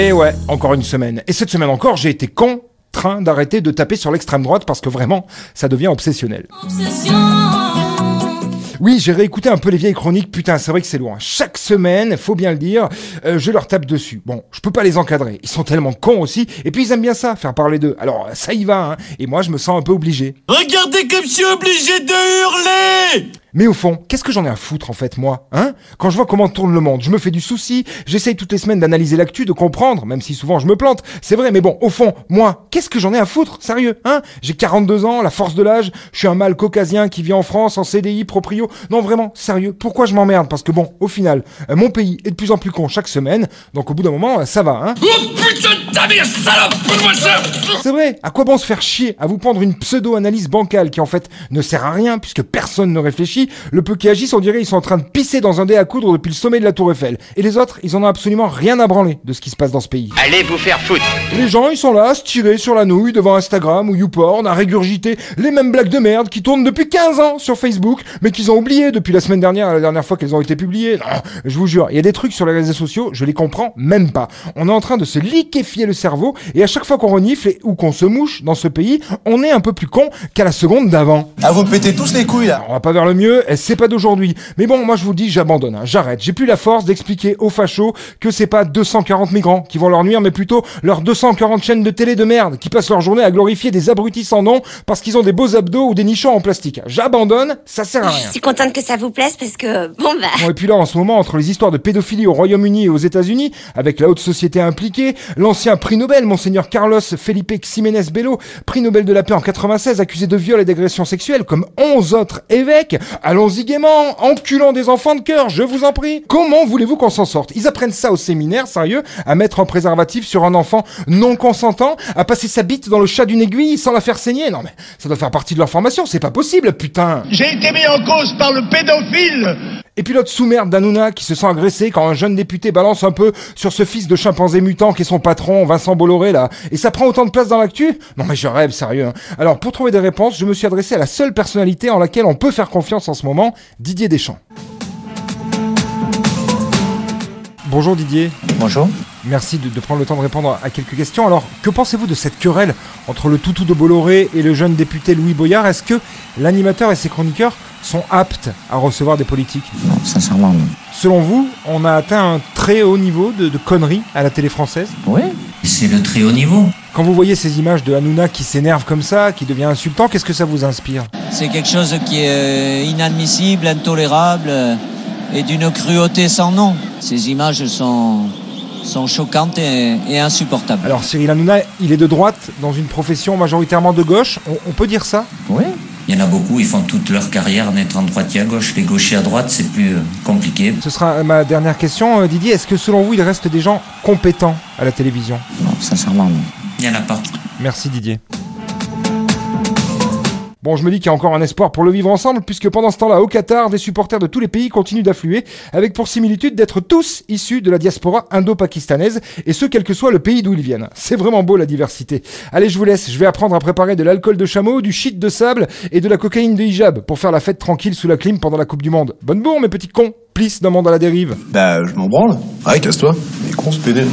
Et ouais, encore une semaine. Et cette semaine encore, j'ai été contraint d'arrêter de taper sur l'extrême droite parce que vraiment, ça devient obsessionnel. Oui, j'ai réécouté un peu les vieilles chroniques. Putain, c'est vrai que c'est loin. Chaque semaine, faut bien le dire, euh, je leur tape dessus. Bon, je peux pas les encadrer. Ils sont tellement cons aussi. Et puis ils aiment bien ça, faire parler d'eux. Alors ça y va. Hein. Et moi, je me sens un peu obligé. Regardez comme je suis obligé de hurler mais au fond, qu'est-ce que j'en ai à foutre en fait, moi Hein? Quand je vois comment tourne le monde, je me fais du souci, j'essaye toutes les semaines d'analyser l'actu, de comprendre, même si souvent je me plante, c'est vrai, mais bon, au fond, moi, qu'est-ce que j'en ai à foutre Sérieux, hein? J'ai 42 ans, la force de l'âge, je suis un mâle caucasien qui vit en France, en CDI, proprio. Non, vraiment, sérieux, pourquoi je m'emmerde? Parce que bon, au final, euh, mon pays est de plus en plus con chaque semaine, donc au bout d'un moment, ça va, hein? Oh de ta mère, salope moi ça C'est vrai, à quoi bon se faire chier à vous prendre une pseudo-analyse bancale qui en fait ne sert à rien puisque personne ne réfléchit le peu qui agissent, on dirait ils sont en train de pisser dans un dé à coudre depuis le sommet de la Tour Eiffel. Et les autres, ils en ont absolument rien à branler de ce qui se passe dans ce pays. Allez vous faire foutre Les gens, ils sont là, à se tirer sur la nouille devant Instagram ou YouPorn, à régurgiter les mêmes blagues de merde qui tournent depuis 15 ans sur Facebook, mais qu'ils ont oublié depuis la semaine dernière, la dernière fois qu'elles ont été publiées. Non, je vous jure, il y a des trucs sur les réseaux sociaux, je les comprends même pas. On est en train de se liquéfier le cerveau, et à chaque fois qu'on renifle ou qu'on se mouche dans ce pays, on est un peu plus con qu'à la seconde d'avant. Ah, vous pétez tous les couilles là On va pas vers le mieux, c'est pas d'aujourd'hui. Mais bon, moi je vous dis, j'abandonne, hein, j'arrête. J'ai plus la force d'expliquer aux fachos que c'est pas 240 migrants qui vont leur nuire, mais plutôt leurs 240 chaînes de télé de merde qui passent leur journée à glorifier des abrutis sans nom parce qu'ils ont des beaux abdos ou des nichons en plastique. J'abandonne, ça sert à rien. Je suis contente que ça vous plaise parce que, bon bah... Bon, et puis là, en ce moment, entre les histoires de pédophilie au Royaume-Uni et aux États-Unis, avec la haute société impliquée, l'ancien prix Nobel, monseigneur Carlos Felipe Ximénez Bello, prix Nobel de la paix en 96, accusé de viol et d'agression sexuelle, comme 11 autres évêques, allons-y gaiement, enculant des enfants de cœur, je vous en prie. Comment voulez-vous qu'on s'en sorte? Ils apprennent ça au séminaire, sérieux, à mettre un préservatif sur un enfant non consentant, à passer sa bite dans le chat d'une aiguille sans la faire saigner. Non mais ça doit faire partie de leur formation, c'est pas possible, putain. J'ai été mis en cause par le pédophile Et puis l'autre sous-merde d'Anouna qui se sent agressé quand un jeune député balance un peu sur ce fils de chimpanzé mutant qui est son patron, Vincent Bolloré là. Et ça prend autant de place dans l'actu? Non mais je rêve, sérieux. hein. Alors pour trouver des réponses, je me suis adressé à la seule personnalité en laquelle on peut faire confiance en ce moment, Didier Deschamps. Bonjour Didier. Bonjour. Merci de, de prendre le temps de répondre à quelques questions. Alors, que pensez-vous de cette querelle entre le toutou de Bolloré et le jeune député Louis Boyard? Est-ce que l'animateur et ses chroniqueurs sont aptes à recevoir des politiques Non, sincèrement, non. Selon vous, on a atteint un très haut niveau de, de conneries à la télé française? Oui C'est le très haut niveau. Quand vous voyez ces images de Hanouna qui s'énerve comme ça, qui devient insultant, qu'est-ce que ça vous inspire? C'est quelque chose qui est inadmissible, intolérable euh, et d'une cruauté sans nom. Ces images sont, sont choquantes et, et insupportables. Alors Cyril Hanouna, il est de droite, dans une profession majoritairement de gauche, on, on peut dire ça? Oui Il y en a beaucoup, ils font toute leur carrière en étant droitier à gauche. Les gauchers à droite, c'est plus euh, compliqué. Ce sera ma dernière question. Euh, Didier, est-ce que selon vous, il reste des gens compétents à la télévision? Non, sincèrement, non. Il n'y en a pas. Merci Didier. Bon, je me dis qu'il y a encore un espoir pour le vivre ensemble, puisque pendant ce temps-là, au Qatar, des supporters de tous les pays continuent d'affluer, avec pour similitude d'être tous issus de la diaspora indo-pakistanaise, et ce, quel que soit le pays d'où ils viennent. C'est vraiment beau la diversité. Allez, je vous laisse, je vais apprendre à préparer de l'alcool de chameau, du shit de sable et de la cocaïne de hijab, pour faire la fête tranquille sous la clim pendant la Coupe du Monde. Bonne bourre, mes petits cons Plisse d'un monde à la dérive. Bah, je m'en branle. Allez, casse-toi. Mais con, ce pédé.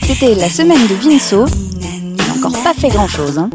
C'était la semaine de Vinceau. Il n'a encore pas fait grand chose, hein.